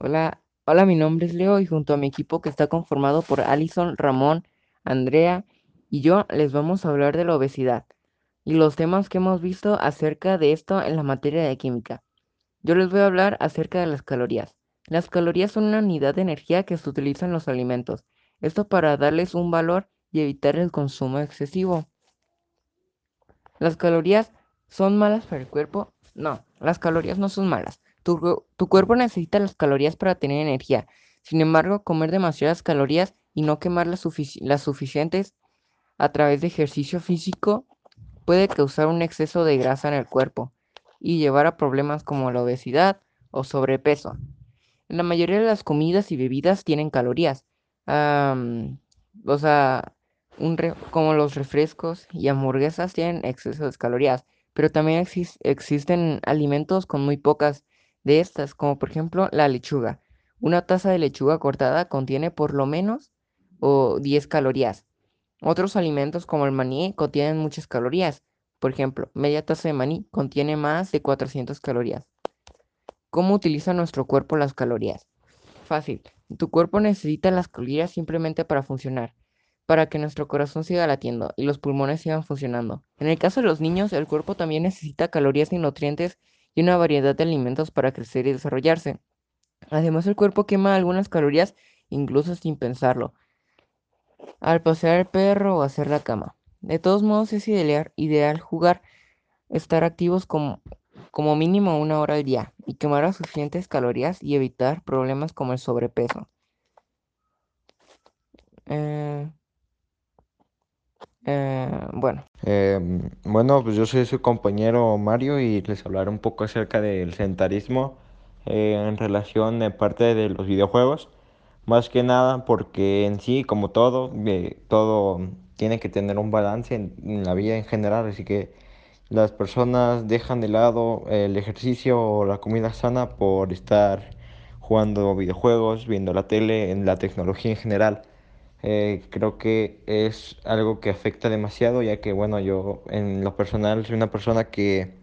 Hola, hola, mi nombre es Leo y junto a mi equipo que está conformado por Alison, Ramón, Andrea y yo les vamos a hablar de la obesidad y los temas que hemos visto acerca de esto en la materia de química. Yo les voy a hablar acerca de las calorías. Las calorías son una unidad de energía que se utiliza en los alimentos. Esto para darles un valor y evitar el consumo excesivo. ¿Las calorías son malas para el cuerpo? No, las calorías no son malas. Tu, cuerpo necesita las calorías para tener energía. Sin embargo, comer demasiadas calorías y no quemar las, las suficientes a través de ejercicio físico puede causar un exceso de grasa en el cuerpo y llevar a problemas como la obesidad o sobrepeso. La mayoría de las comidas y bebidas tienen calorías. o sea, como los refrescos y hamburguesas tienen exceso de calorías, pero también existen alimentos con muy pocas de estas, como por ejemplo la lechuga. Una taza de lechuga cortada contiene por lo menos o 10 calorías. Otros alimentos como el maní contienen muchas calorías. Por ejemplo, media taza de maní contiene más de 400 calorías. ¿Cómo utiliza nuestro cuerpo las calorías? Fácil. Tu cuerpo necesita las calorías simplemente para funcionar para que nuestro corazón siga latiendo y los pulmones sigan funcionando. En el caso de los niños, el cuerpo también necesita calorías y nutrientes y una variedad de alimentos para crecer y desarrollarse. Además, el cuerpo quema algunas calorías incluso sin pensarlo. Al pasear el perro o hacer la cama. De todos modos, es ideal, jugar, estar activos como, como mínimo una hora al día y quemar las suficientes calorías y evitar problemas como el sobrepeso. Eh, eh, bueno. Em, bueno, pues yo soy su compañero Mario y les hablaré un poco acerca del sedentarismo eh, en relación a parte de los videojuegos. Más que nada porque en sí, como todo, eh, todo tiene que tener un balance en, la vida en general. Así que las personas dejan de lado el ejercicio o la comida sana por estar jugando videojuegos, viendo la tele, en la tecnología en general. Eh, creo que es algo que afecta demasiado, ya que, bueno, yo en lo personal soy una persona que,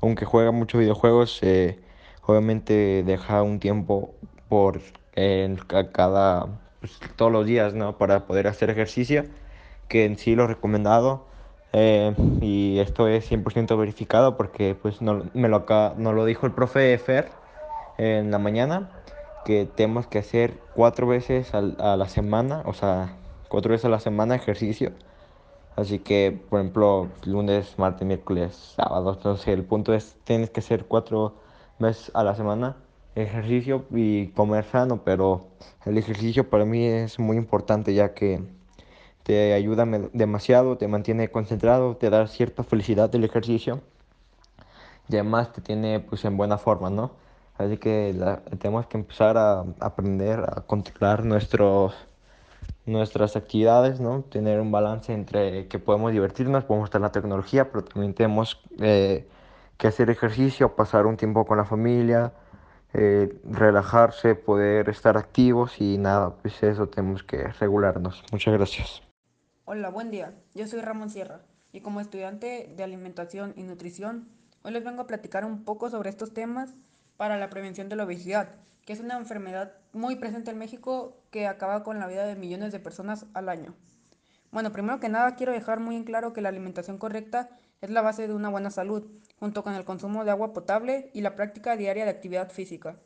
aunque juega muchos videojuegos, eh, obviamente deja un tiempo por cada, pues, todos los días, ¿no? Para poder hacer ejercicio, que en sí lo he recomendado. Eh, y esto es 100% verificado porque pues no, me lo, no lo dijo el profe Fer en la mañana que tenemos que hacer cuatro veces a la semana, o sea, cuatro veces a la semana ejercicio. Así que, por ejemplo, lunes, martes, miércoles, sábado. Entonces, el punto es, tienes que hacer cuatro veces a la semana ejercicio y comer sano, pero el ejercicio para mí es muy importante ya que te ayuda demasiado, te mantiene concentrado, te da cierta felicidad el ejercicio y además te tiene pues en buena forma, ¿no? Así que tenemos que empezar a aprender a controlar nuestros, nuestras actividades, ¿no? Tener un balance entre que podemos divertirnos, podemos estar en la tecnología, pero también tenemos eh, que hacer ejercicio, pasar un tiempo con la familia, eh, relajarse, poder estar activos y nada, pues eso tenemos que regularnos. Muchas gracias. Hola, buen día. Yo soy Ramón Sierra y como estudiante de alimentación y nutrición, hoy les vengo a platicar un poco sobre estos temas para la prevención de la obesidad, que es una enfermedad muy presente en México que acaba con la vida de millones de personas al año. Bueno, primero que nada quiero dejar muy en claro que la alimentación correcta es la base de una buena salud, junto con el consumo de agua potable y la práctica diaria de actividad física.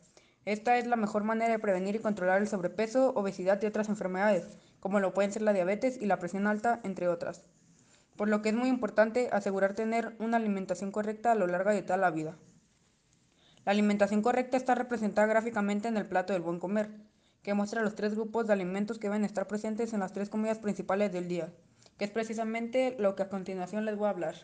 Esta es la mejor manera de prevenir y controlar el sobrepeso, obesidad y otras enfermedades, como lo pueden ser la diabetes y la presión alta, entre otras. Por lo que es muy importante asegurar tener una alimentación correcta a lo largo de toda la vida. La alimentación correcta está representada gráficamente en el plato del buen comer, que muestra los tres grupos de alimentos que deben estar presentes en las tres comidas principales del día, que es precisamente lo que a continuación les voy a hablar.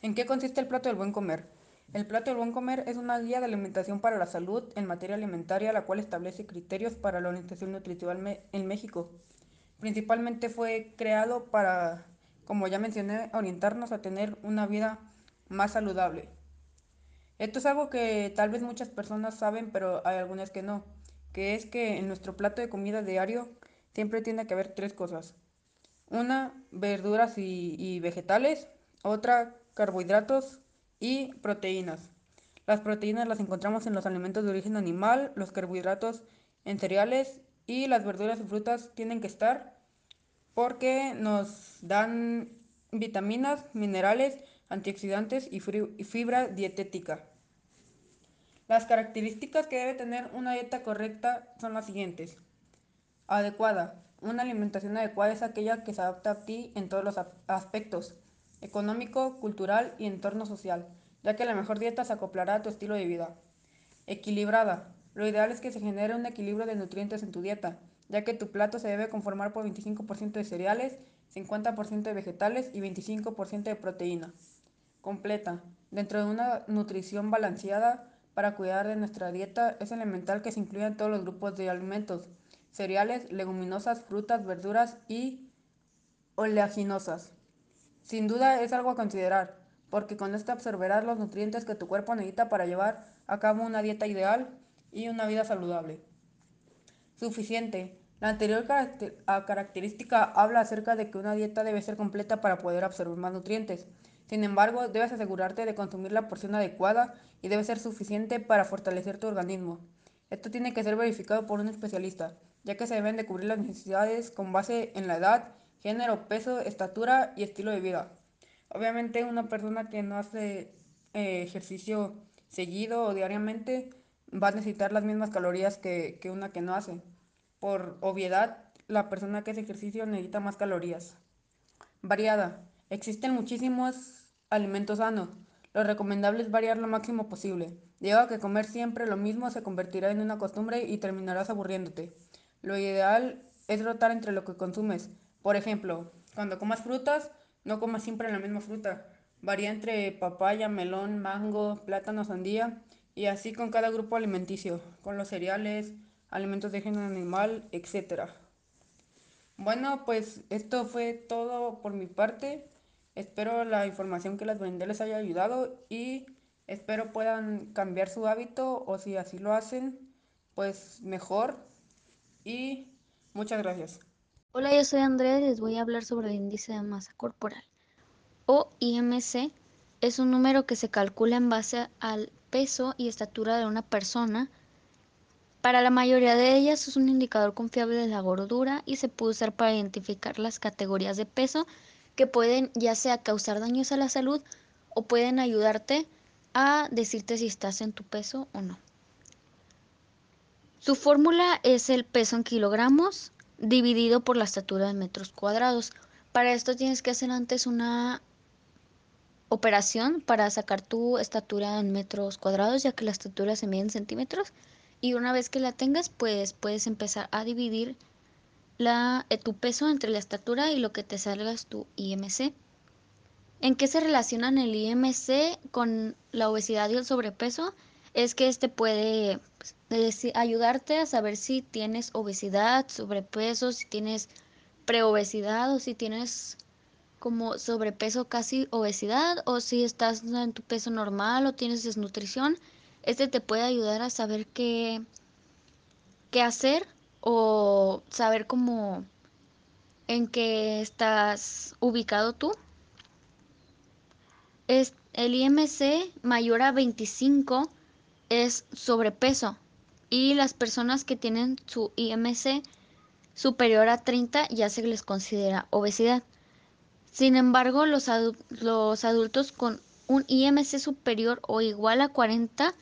¿En qué consiste el plato del buen comer? El plato del buen comer es una guía de alimentación para la salud en materia alimentaria, la cual establece criterios para la orientación nutritiva en México. Principalmente fue creado para, como ya mencioné, orientarnos a tener una vida más saludable. Esto es algo que tal vez muchas personas saben, pero hay algunas que no, que es que en nuestro plato de comida diario siempre tiene que haber tres cosas. Una, verduras y, vegetales, otra, carbohidratos y proteínas. Las proteínas las encontramos en los alimentos de origen animal, los carbohidratos en cereales y las verduras y frutas tienen que estar porque nos dan vitaminas, minerales, antioxidantes y fibra dietética. Las características que debe tener una dieta correcta son las siguientes. Adecuada. Una alimentación adecuada es aquella que se adapta a ti en todos los aspectos, económico, cultural y entorno social, ya que la mejor dieta se acoplará a tu estilo de vida. Equilibrada. Lo ideal es que se genere un equilibrio de nutrientes en tu dieta, ya que tu plato se debe conformar por 25% de cereales, 50% de vegetales y 25% de proteína. Completa. Dentro de una nutrición balanceada, para cuidar de nuestra dieta es elemental que se incluyan todos los grupos de alimentos, cereales, leguminosas, frutas, verduras y oleaginosas. Sin duda es algo a considerar, porque con esto absorberás los nutrientes que tu cuerpo necesita para llevar a cabo una dieta ideal y una vida saludable. Suficiente. La anterior característica habla acerca de que una dieta debe ser completa para poder absorber más nutrientes. Sin embargo, debes asegurarte de consumir la porción adecuada y debe ser suficiente para fortalecer tu organismo. Esto tiene que ser verificado por un especialista, ya que se deben de cubrir las necesidades con base en la edad, género, peso, estatura y estilo de vida. Obviamente una persona que no hace eh, ejercicio seguido o diariamente va a necesitar las mismas calorías que, que una que no hace. Por obviedad, la persona que hace ejercicio necesita más calorías. Variada. Existen muchísimos alimentos sanos. Lo recomendable es variar lo máximo posible. Llega a que comer siempre lo mismo se convertirá en una costumbre y terminarás aburriéndote. Lo ideal es rotar entre lo que consumes. Por ejemplo, cuando comas frutas, no comas siempre la misma fruta. Varía entre papaya, melón, mango, plátano, sandía y así con cada grupo alimenticio, con los cereales, alimentos de género animal, etc. Bueno, pues esto fue todo por mi parte. Espero la información que les brindé les haya ayudado y espero puedan cambiar su hábito o si así lo hacen, pues mejor. Y muchas gracias. Hola, yo soy Andrea y les voy a hablar sobre el índice de masa corporal. O IMC es un número que se calcula en base al peso y estatura de una persona. Para la mayoría de ellas es un indicador confiable de la gordura y se puede usar para identificar las categorías de peso que pueden ya sea causar daños a la salud o pueden ayudarte a decirte si estás en tu peso o no. Su fórmula es el peso en kilogramos dividido por la estatura en metros cuadrados. Para esto tienes que hacer antes una operación para sacar tu estatura en metros cuadrados, ya que la estatura se mide en centímetros. Y una vez que la tengas, pues puedes empezar a dividir la, eh, tu peso entre la estatura y lo que te salga es tu IMC. ¿En qué se relacionan el IMC con la obesidad y el sobrepeso? Es que este puede pues, ayudarte a saber si tienes obesidad, sobrepeso, si tienes preobesidad o si tienes como sobrepeso casi obesidad o si estás en tu peso normal o tienes desnutrición. Este te puede ayudar a saber qué, qué hacer o saber cómo en qué estás ubicado tú. Es, el IMC mayor a 25 es sobrepeso y las personas que tienen su IMC superior a 30 ya se les considera obesidad. Sin embargo, los, los adultos con un IMC superior o igual a 40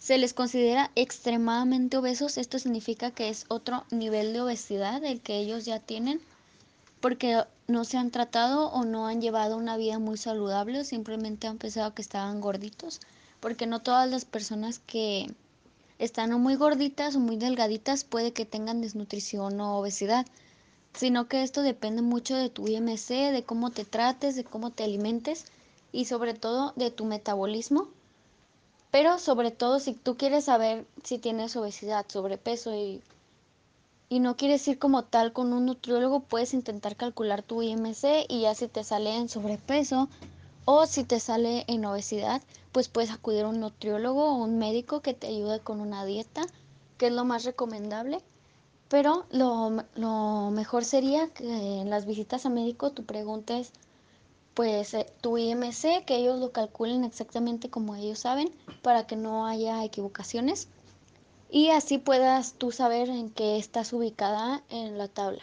se les considera extremadamente obesos. Esto significa que es otro nivel de obesidad el que ellos ya tienen porque no se han tratado o no han llevado una vida muy saludable o simplemente han pensado que estaban gorditos. Porque no todas las personas que están muy gorditas o muy delgaditas puede que tengan desnutrición o obesidad, sino que esto depende mucho de tu IMC, de cómo te trates, de cómo te alimentes y sobre todo de tu metabolismo pero sobre todo si tú quieres saber si tienes obesidad, sobrepeso y, y no quieres ir como tal con un nutriólogo, puedes intentar calcular tu IMC y ya si te sale en sobrepeso o si te sale en obesidad, pues puedes acudir a un nutriólogo o un médico que te ayude con una dieta, que es lo más recomendable. Pero lo, lo mejor sería que en las visitas a médico tú preguntes pues eh, tu IMC, que ellos lo calculen exactamente como ellos saben, para que no haya equivocaciones. Y así puedas tú saber en qué estás ubicada en la tabla.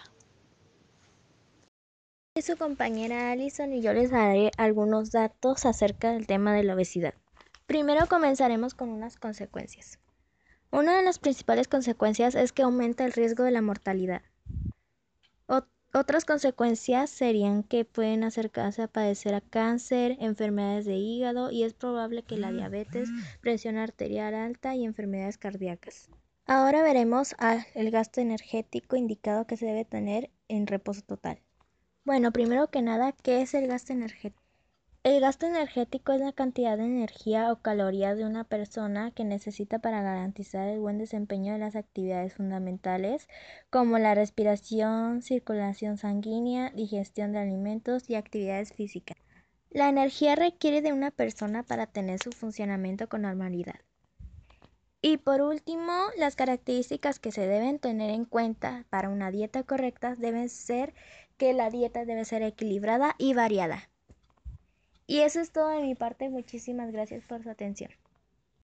Su compañera Alison y yo les daré algunos datos acerca del tema de la obesidad. Primero comenzaremos con unas consecuencias. Una de las principales consecuencias es que aumenta el riesgo de la mortalidad. Otras consecuencias serían que pueden acercarse a padecer a cáncer, enfermedades de hígado y es probable que la diabetes, presión arterial alta y enfermedades cardíacas. Ahora veremos el gasto energético indicado que se debe tener en reposo total. Bueno, primero que nada, ¿qué es el gasto energético? El gasto energético es la cantidad de energía o calorías de una persona que necesita para garantizar el buen desempeño de las actividades fundamentales como la respiración, circulación sanguínea, digestión de alimentos y actividades físicas. La energía requiere de una persona para tener su funcionamiento con normalidad. Y por último, las características que se deben tener en cuenta para una dieta correcta deben ser que la dieta debe ser equilibrada y variada. Y eso es todo de mi parte. Muchísimas gracias por su atención.